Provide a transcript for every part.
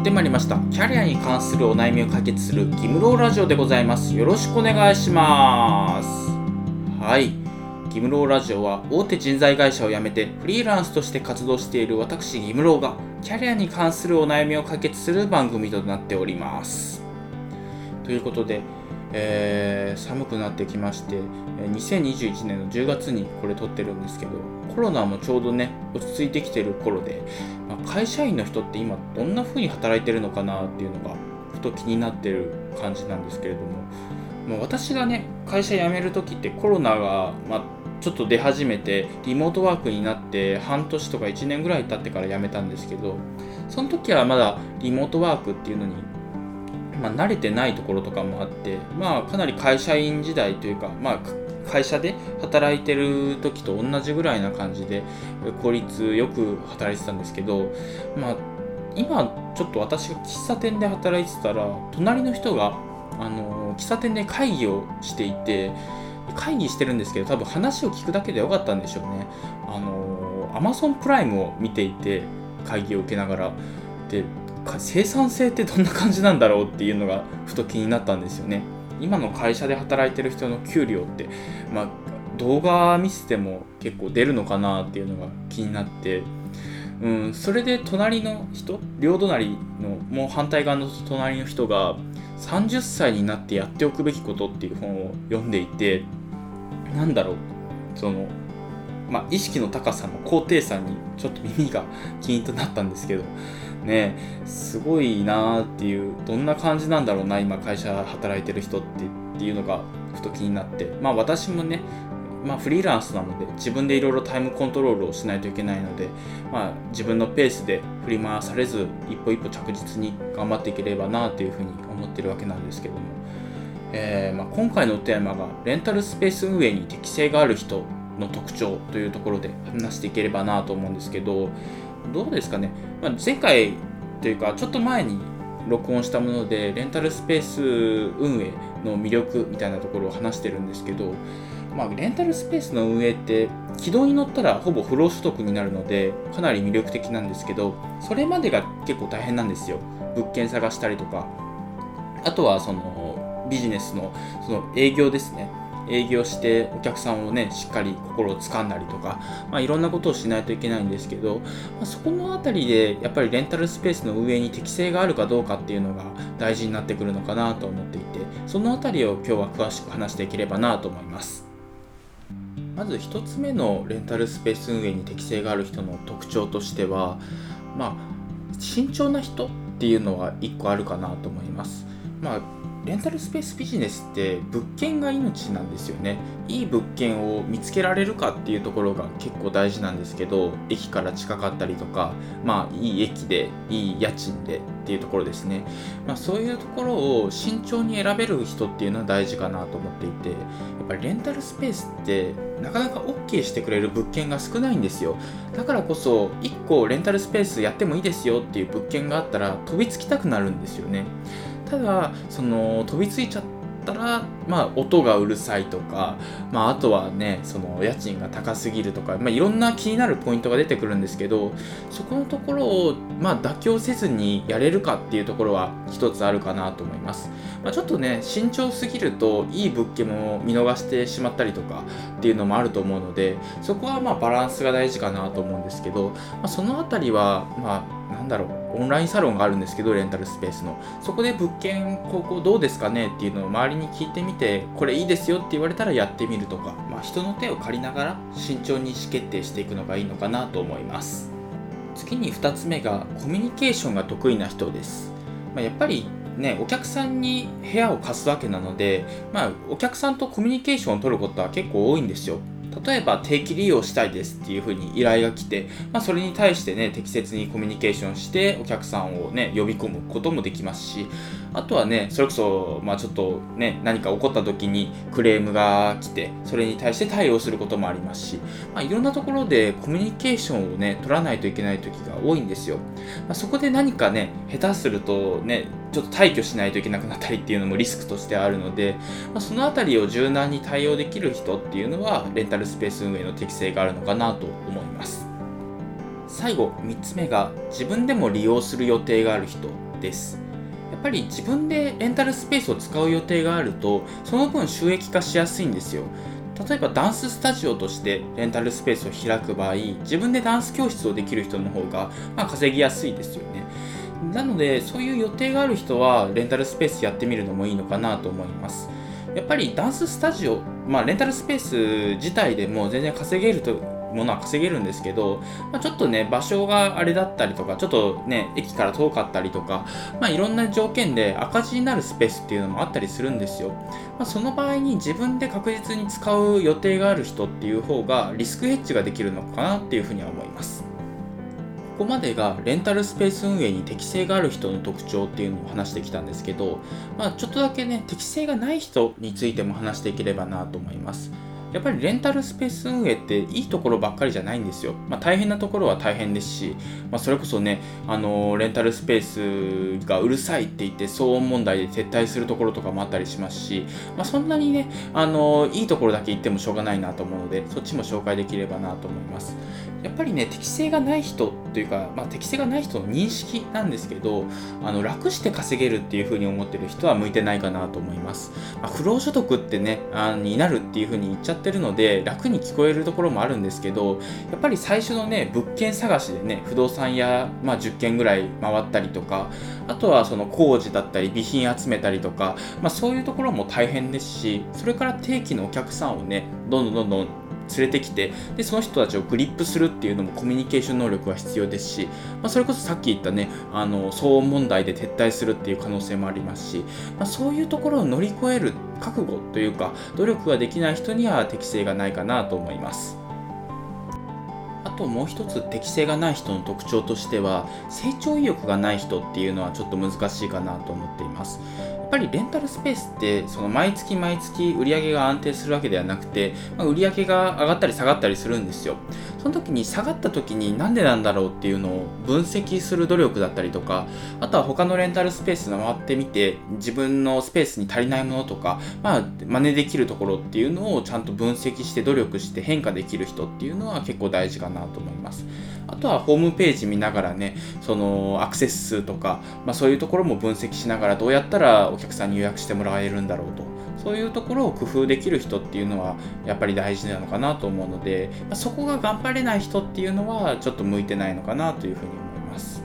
ってまいりました。キャリアに関するお悩みを解決するギムローラジオでございます。よろしくお願いします。はい。ギムローラジオは大手人材会社を辞めてフリーランスとして活動している私ギムローがキャリアに関するお悩みを解決する番組となっております。ということでえー、寒くなってきまして2021年の10月にこれ撮ってるんですけどコロナもちょうどね落ち着いてきてる頃で、まあ、会社員の人って今どんな風に働いてるのかなっていうのがふと気になってる感じなんですけれども、まあ、私がね会社辞める時ってコロナが、まあ、ちょっと出始めてリモートワークになって半年とか1年ぐらい経ってから辞めたんですけどその時はまだリモートワークっていうのにまあ、慣れてないところとかもあって、まあ、かなり会社員時代というか、まあ、会社で働いてる時と同じぐらいな感じで効率よく働いてたんですけど、まあ、今ちょっと私が喫茶店で働いてたら隣の人があの喫茶店で会議をしていて会議してるんですけど多分話を聞くだけでよかったんでしょうね。あの Amazon プライムを見ていて会議を受けながら。で生産性ってどんな感じなんだろうっていうのがふと気になったんですよね。今の会社で働いてる人の給料って、まあ、動画見せても結構出るのかなっていうのが気になって、うん、それで隣の人両隣のもう反対側の隣の人が30歳になってやっておくべきことっていう本を読んでいてなんだろうそのまあ、意識の高さの高低差にちょっと耳がキーンとなったんですけどねすごいなっていうどんな感じなんだろうな今会社働いてる人ってっていうのがふと気になって。まあ私もねまあ、フリーランスなので自分でいろいろタイムコントロールをしないといけないので、まあ、自分のペースで振り回されず一歩一歩着実に頑張っていければなというふうに思ってるわけなんですけども、えー、まあ、今回のテーマがレンタルスペース運営に適性がある人の特徴というところで話していければなと思うんですけどどうですかね、まあ、前回というかちょっと前に録音したものでレンタルスペース運営の魅力みたいなところを話してるんですけど、まあ、レンタルスペースの運営って軌道に乗ったらほぼ不労所得になるのでかなり魅力的なんですけどそれまでが結構大変なんですよ。物件探したりとか。あとはそのビジネスのその営業ですね。営業してお客さんをねしっかり心をつかんだりとか、まあ、いろんなことをしないといけないんですけど、まあ、そこの辺りでやっぱりレンタルスペースの運営に適性があるかどうかっていうのが大事になってくるのかなと思っていてその辺りを今日は詳しく話していければなと思います。まず1つ目のレンタルスペース運営に適性がある人の特徴としてはまあ慎重な人っていうのは1個あるかなと思います。まあレンタルスペースビジネスって物件が命なんですよね。いい物件を見つけられるかっていうところが結構大事なんですけど駅から近かったりとかまあいい駅でいい家賃でっていうところですね、まあ、そういうところを慎重に選べる人っていうのは大事かなと思っていてやっぱりレンタルスペースってなかなか OK してくれる物件が少ないんですよ。だからこそ1個レンタルスペースやってもいいですよっていう物件があったら飛びつきたくなるんですよね。ただその飛びついちゃったら、まあ、音がうるさいとか、まあ、あとはねその家賃が高すぎるとか、まあ、いろんな気になるポイントが出てくるんですけどそこのところを、まあ、妥協せずにやれるかっていうところは一つあるかなと思います、まあ、ちょっとね慎重すぎるといい物件も見逃してしまったりとかっていうのもあると思うのでそこはまあバランスが大事かなと思うんですけど、まあ、その辺りはまあなんだろう。オンラインサロンがあるんですけどレンタルスペースの。そこで物件ここどうですかねっていうのを周りに聞いてみてこれいいですよって言われたらやってみるとか、まあ、人の手を借りながら慎重に意思決定していくのがいいのかなと思います。次に2つ目がコミュニケーションが得意な人です、まあ、やっぱりね、お客さんに部屋を貸すわけなので、まあ、お客さんとコミュニケーションを取ることは結構多いんですよ。例えば定期利用したいですっていうふうに依頼が来て、まあ、それに対してね適切にコミュニケーションしてお客さんをね呼び込むこともできますしあとはねそれこそまあちょっとね何か起こった時にクレームが来てそれに対して対応することもありますし、まあ、いろんなところでコミュニケーションをね取らないといけない時が多いんですよ、まあ、そこで何かね下手するとねちょっと退去しないといけなくなったりっていうのもリスクとしてあるので、まあ、その辺りを柔軟に対応できる人っていうのはレンタルスペース運営の適性があるのかなと思います。最後3つ目が自分でも利用する予定がある人です。やっぱり自分でレンタルスペースを使う予定があるとその分収益化しやすいんですよ。例えばダンススタジオとしてレンタルスペースを開く場合自分でダンス教室をできる人の方が、まあ、稼ぎやすいですよね。なのでそういう予定がある人はレンタルスペースやってみるのもいいのかなと思います。やっぱりダンススタジオ、まあ、レンタルスペース自体でも全然稼げるとものは稼げるんですけど、まあ、ちょっとね、場所があれだったりとか、ちょっとね、駅から遠かったりとか、まあ、いろんな条件で赤字になるスペースっていうのもあったりするんですよ。まあ、その場合に自分で確実に使う予定がある人っていう方がリスクヘッジができるのかなっていうふうには思います。ここまでがレンタルスペース運営に適性がある人の特徴っていうのを話してきたんですけど、まあ、ちょっとだけね適性がない人についても話していければなと思います。やっぱりレンタルスペース運営っていいところばっかりじゃないんですよ。まあ、大変なところは大変ですし、まあ、それこそね、あのレンタルスペースがうるさいって言って騒音問題で撤退するところとかもあったりしますし、まあ、そんなにね、あのいいところだけ言ってもしょうがないなと思うので、そっちも紹介できればなと思います。やっぱりね、適性がない人というか、まあ、適性がない人の認識なんですけど、あの楽して稼げるっていうふうに思ってる人は向いてないかなと思います。まあ、不労所得ってね、あになるっていうふうに言っちゃってるので楽に聞こえるところもあるんですけどやっぱり最初のね物件探しでね不動産屋、まあ、10軒ぐらい回ったりとかあとはその工事だったり備品集めたりとか、まあ、そういうところも大変ですしそれから定期のお客さんをねどんどんどんどん連れてきてでその人たちをグリップするっていうのもコミュニケーション能力が必要ですし、まあ、それこそさっき言ったねあの騒音問題で撤退するっていう可能性もありますし、まあ、そういうところを乗り越える覚悟というか努力ができない人には適性がないかなと思います。あともう一つ適性がない人の特徴としては成長意欲がない人っていうのはちょっと難しいかなと思っていますぱりレンタルスペースってその毎月毎月売り上げが安定するわけではなくて、まあ、売り上げが上がったり下がったりするんですよ。その時に下がった時になんでなんだろうっていうのを分析する努力だったりとかあとは他のレンタルスペース回ってみて自分のスペースに足りないものとか、まあ、真似できるところっていうのをちゃんと分析して努力して変化できる人っていうのは結構大事かなと思います。あとはホームページ見ながらねそのアクセス数とか、まあ、そういうところも分析しながらどうやったらお客さんに予約してもらえるんだろうと。そういうところを工夫できる人っていうのはやっぱり大事なのかなと思うので、そこが頑張れない人っていうのはちょっと向いてないのかなというふうに思います。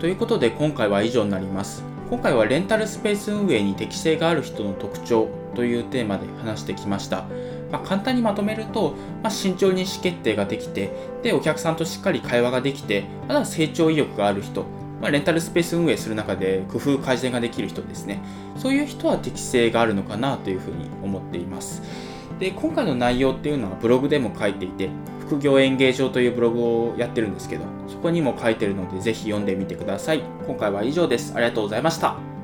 ということで今回は以上になります。今回はレンタルスペース運営に適性がある人の特徴というテーマで話してきました。まあ、簡単にまとめると、まあ、慎重に意思決定ができてでお客さんとしっかり会話ができてまだ成長意欲がある人、まあ、レンタルスペース運営する中で工夫改善ができる人ですね。そういう人は適性があるのかなというふうに思っています。で今回の内容っていうのはブログでも書いていて副業演芸場というブログをやってるんですけどそこにも書いてるのでぜひ読んでみてください。今回は以上です。ありがとうございました。